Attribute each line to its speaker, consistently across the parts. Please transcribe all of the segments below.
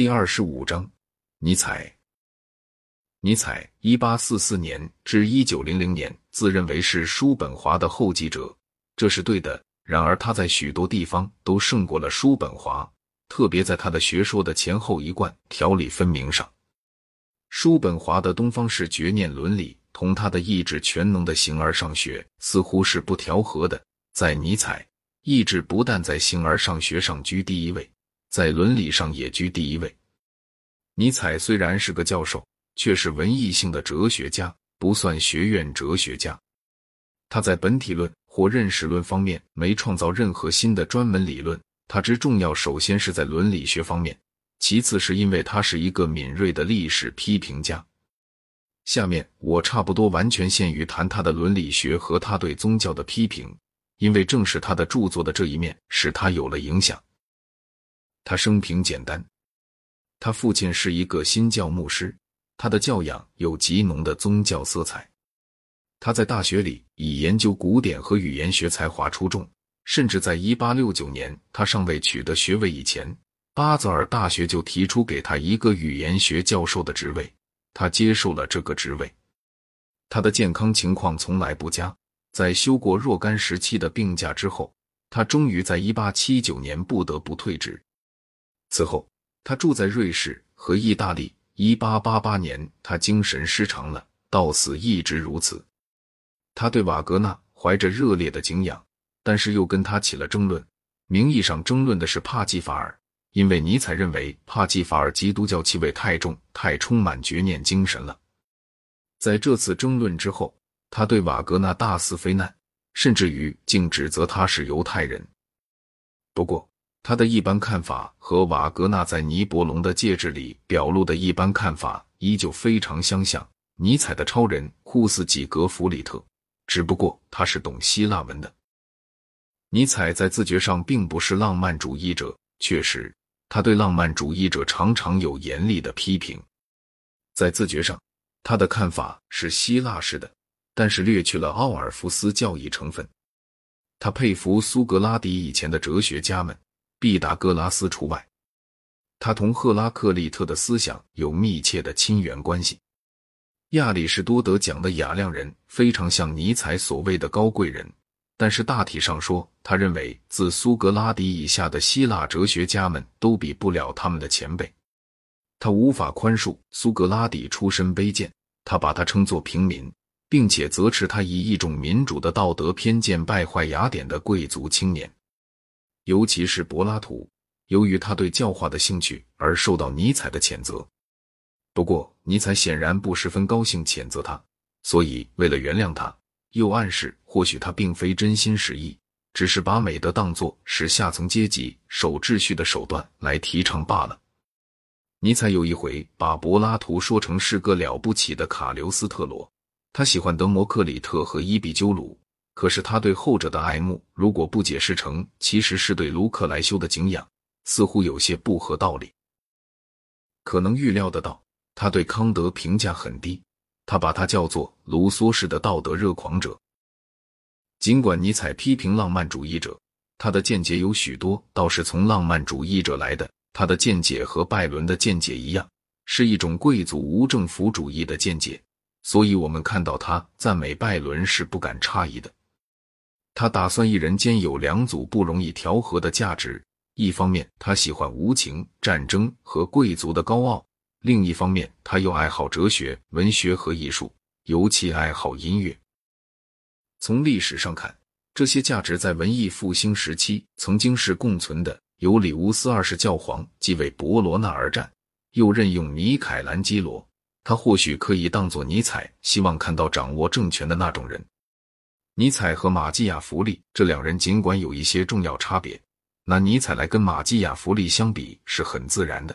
Speaker 1: 第二十五章，尼采。尼采一八四四年至一九零零年自认为是叔本华的后继者，这是对的。然而他在许多地方都胜过了叔本华，特别在他的学说的前后一贯、条理分明上。叔本华的东方式绝念伦理同他的意志全能的形而上学似乎是不调和的。在尼采，意志不但在形而上学上居第一位。在伦理上也居第一位。尼采虽然是个教授，却是文艺性的哲学家，不算学院哲学家。他在本体论或认识论方面没创造任何新的专门理论。他之重要，首先是在伦理学方面，其次是因为他是一个敏锐的历史批评家。下面我差不多完全限于谈他的伦理学和他对宗教的批评，因为正是他的著作的这一面使他有了影响。他生平简单，他父亲是一个新教牧师，他的教养有极浓的宗教色彩。他在大学里以研究古典和语言学才华出众，甚至在一八六九年他尚未取得学位以前，巴泽尔大学就提出给他一个语言学教授的职位，他接受了这个职位。他的健康情况从来不佳，在休过若干时期的病假之后，他终于在一八七九年不得不退职。此后，他住在瑞士和意大利。一八八八年，他精神失常了，到死一直如此。他对瓦格纳怀着热烈的敬仰，但是又跟他起了争论。名义上争论的是帕基法尔，因为尼采认为帕基法尔基督教气味太重，太充满绝念精神了。在这次争论之后，他对瓦格纳大肆非难，甚至于竟指责他是犹太人。不过，他的一般看法和瓦格纳在《尼伯龙的戒指》里表露的一般看法依旧非常相像。尼采的超人酷似几格弗里特，只不过他是懂希腊文的。尼采在自觉上并不是浪漫主义者，确实，他对浪漫主义者常常有严厉的批评。在自觉上，他的看法是希腊式的，但是略去了奥尔夫斯教义成分。他佩服苏格拉底以前的哲学家们。毕达哥拉斯除外，他同赫拉克利特的思想有密切的亲缘关系。亚里士多德讲的雅量人非常像尼采所谓的高贵人，但是大体上说，他认为自苏格拉底以下的希腊哲学家们都比不了他们的前辈。他无法宽恕苏格拉底出身卑贱，他把他称作平民，并且责斥他以一种民主的道德偏见败坏雅典的贵族青年。尤其是柏拉图，由于他对教化的兴趣而受到尼采的谴责。不过，尼采显然不十分高兴谴责他，所以为了原谅他，又暗示或许他并非真心实意，只是把美德当作使下层阶级守秩序的手段来提倡罢了。尼采有一回把柏拉图说成是个了不起的卡留斯特罗，他喜欢德谟克里特和伊壁鸠鲁。可是他对后者的爱慕，如果不解释成其实是对卢克莱修的敬仰，似乎有些不合道理。可能预料得到，他对康德评价很低，他把他叫做卢梭式的道德热狂者。尽管尼采批评浪漫主义者，他的见解有许多倒是从浪漫主义者来的。他的见解和拜伦的见解一样，是一种贵族无政府主义的见解，所以我们看到他赞美拜伦是不敢诧异的。他打算一人兼有两组不容易调和的价值：一方面，他喜欢无情、战争和贵族的高傲；另一方面，他又爱好哲学、文学和艺术，尤其爱好音乐。从历史上看，这些价值在文艺复兴时期曾经是共存的。尤里乌斯二世教皇既为博罗纳而战，又任用米凯兰基罗，他或许可以当作尼采希望看到掌握政权的那种人。尼采和马基雅弗利这两人尽管有一些重要差别，拿尼采来跟马基雅弗利相比是很自然的。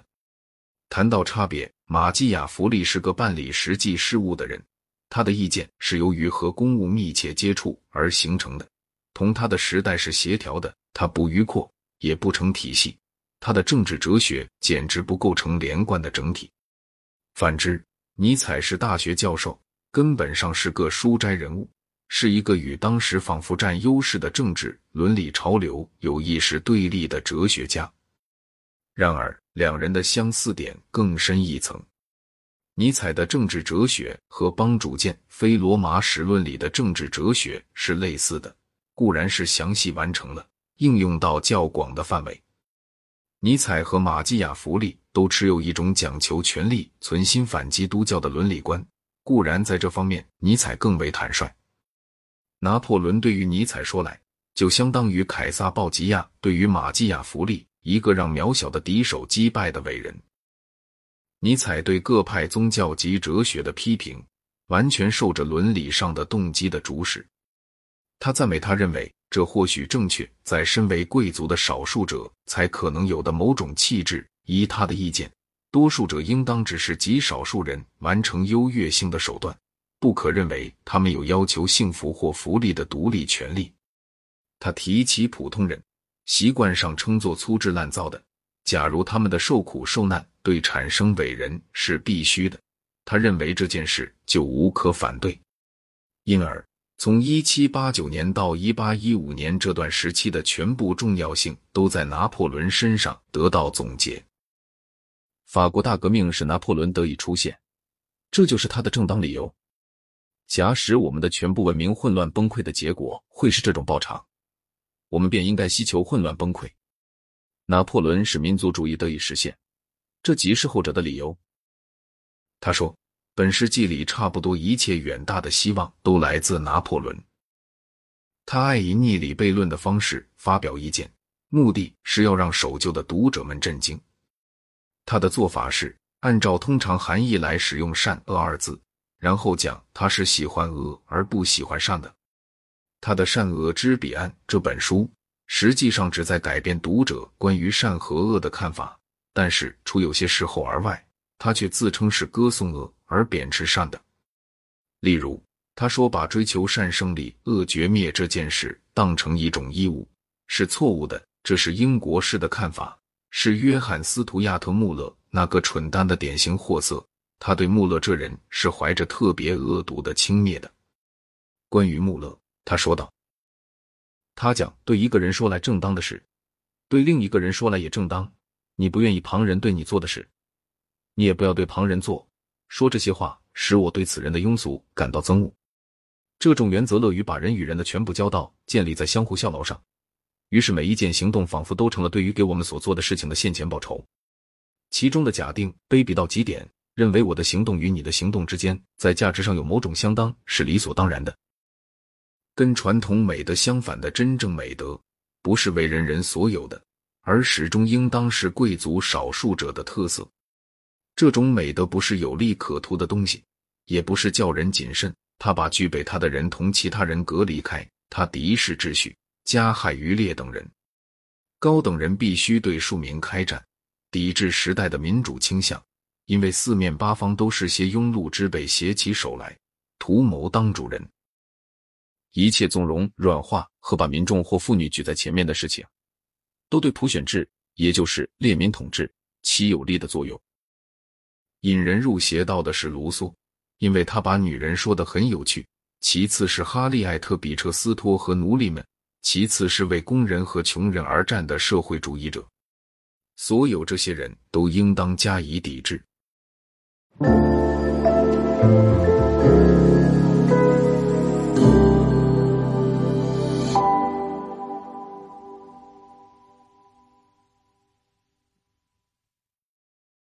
Speaker 1: 谈到差别，马基雅弗利是个办理实际事务的人，他的意见是由于和公务密切接触而形成的，同他的时代是协调的。他不迂阔，也不成体系，他的政治哲学简直不构成连贯的整体。反之，尼采是大学教授，根本上是个书斋人物。是一个与当时仿佛占优势的政治伦理潮流有意识对立的哲学家。然而，两人的相似点更深一层。尼采的政治哲学和帮主见《非罗马史论》里的政治哲学是类似的，固然是详细完成了，应用到较广的范围。尼采和马基雅弗利都持有一种讲求权力、存心反基督教的伦理观，固然在这方面尼采更为坦率。拿破仑对于尼采说来，就相当于凯撒·鲍吉亚对于马基雅弗利，一个让渺小的敌手击败的伟人。尼采对各派宗教及哲学的批评，完全受着伦理上的动机的主使。他赞美他认为这或许正确，在身为贵族的少数者才可能有的某种气质。依他的意见，多数者应当只是极少数人完成优越性的手段，不可认为他们有要求幸福或福利的独立权利。他提起普通人，习惯上称作粗制滥造的。假如他们的受苦受难对产生伟人是必须的，他认为这件事就无可反对。因而，从一七八九年到一八一五年这段时期的全部重要性都在拿破仑身上得到总结。法国大革命使拿破仑得以出现，这就是他的正当理由。假使我们的全部文明混乱崩溃的结果会是这种报偿，我们便应该希求混乱崩溃。拿破仑使民族主义得以实现，这即是后者的理由。他说，本世纪里差不多一切远大的希望都来自拿破仑。他爱以逆理悖论的方式发表意见，目的是要让守旧的读者们震惊。他的做法是按照通常含义来使用“善恶”二字，然后讲他是喜欢恶而不喜欢善的。他的《善恶之彼岸》这本书。实际上旨在改变读者关于善和恶的看法，但是除有些事后而外，他却自称是歌颂恶而贬斥善的。例如，他说把追求善胜利、恶绝灭这件事当成一种义务是错误的，这是英国式的看法，是约翰·斯图亚特·穆勒那个蠢蛋的典型货色。他对穆勒这人是怀着特别恶毒的轻蔑的。关于穆勒，他说道。他讲：“对一个人说来正当的事，对另一个人说来也正当。你不愿意旁人对你做的事，你也不要对旁人做。说这些话，使我对此人的庸俗感到憎恶。这种原则乐于把人与人的全部交道建立在相互效劳上，于是每一件行动仿佛都成了对于给我们所做的事情的现钱报酬。其中的假定卑鄙到极点，认为我的行动与你的行动之间在价值上有某种相当，是理所当然的。”跟传统美德相反的真正美德，不是为人人所有的，而始终应当是贵族少数者的特色。这种美德不是有利可图的东西，也不是叫人谨慎。他把具备他的人同其他人隔离开，他敌视秩序，加害于劣等人。高等人必须对庶民开战，抵制时代的民主倾向，因为四面八方都是些庸碌之辈，携起手来图谋当主人。一切纵容、软化和把民众或妇女举在前面的事情，都对普选制，也就是列民统治起有利的作用。引人入邪道的是卢梭，因为他把女人说的很有趣；其次是哈利艾特、比彻斯托和奴隶们；其次是为工人和穷人而战的社会主义者。所有这些人都应当加以抵制。Thank you.